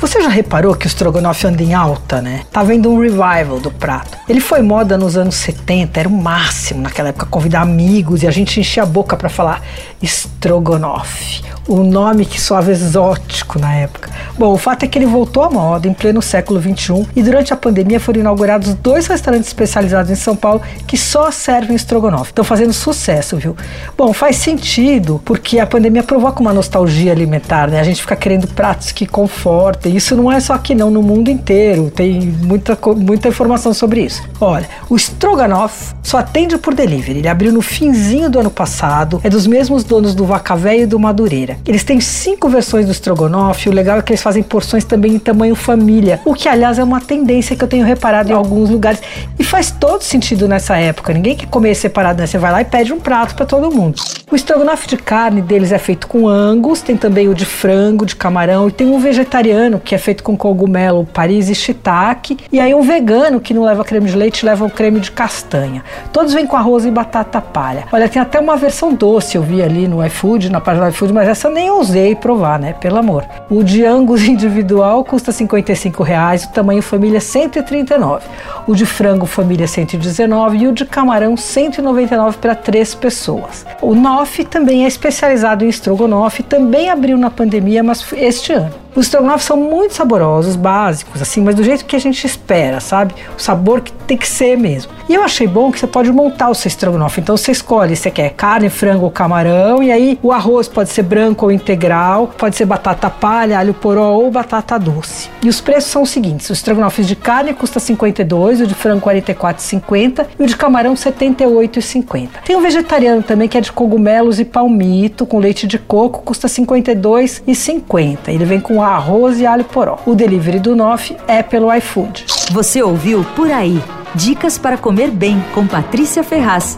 Você já reparou que o estrogonofe anda em alta, né? Tá vendo um revival do prato. Ele foi moda nos anos 70, era o máximo naquela época convidar amigos e a gente enchia a boca para falar estrogonofe o nome que soava exótico na época. Bom, o fato é que ele voltou à moda em pleno século XXI e durante a pandemia foram inaugurados dois restaurantes especializados em São Paulo que só servem estrogonofe. Estão fazendo sucesso, viu? Bom, faz sentido porque a pandemia provoca uma nostalgia alimentar, né? A gente fica querendo pratos que confortem. Isso não é só aqui não, no mundo inteiro. Tem muita, muita informação sobre isso. Olha, o estrogonofe só atende por delivery. Ele abriu no finzinho do ano passado, é dos mesmos donos do Vaca Véia e do Madureira. Eles têm cinco versões do estrogonofe. O legal é que eles fazem porções também em tamanho família, o que aliás é uma tendência que eu tenho reparado em alguns lugares e faz todo sentido nessa época. Ninguém quer comer separado, né? Você vai lá e pede um prato para todo mundo. O estrogonofe de carne deles é feito com angus, tem também o de frango, de camarão e tem um vegetariano que é feito com cogumelo, paris e shiitake, e aí um vegano que não leva creme de leite, leva o creme de castanha. Todos vêm com arroz e batata palha. Olha, tem até uma versão doce, eu vi ali no iFood, na página do iFood, mas essa eu nem ousei provar, né? Pelo amor. O de angus individual custa 55 reais, o tamanho família 139. O de frango família 119 e o de camarão 199 para três pessoas. O Noff também é especializado em estrogonofe, também abriu na pandemia, mas este ano. Os estrogonofes são muito saborosos, básicos, assim, mas do jeito que a gente espera, sabe? O sabor que tem que ser mesmo. E eu achei bom que você pode montar o seu estrogonofe. Então você escolhe se quer carne, frango ou camarão, e aí o arroz pode ser branco ou integral, pode ser batata palha, alho poró ou batata doce. E os preços são os seguintes: o estrogonofe de carne custa 52, o de frango 44,50 e o de camarão 78,50. Tem o vegetariano também que é de cogumelos e palmito com leite de coco, custa 52,50. Ele vem arroz e alho poró. O delivery do Nof é pelo iFood. Você ouviu Por Aí. Dicas para comer bem com Patrícia Ferraz.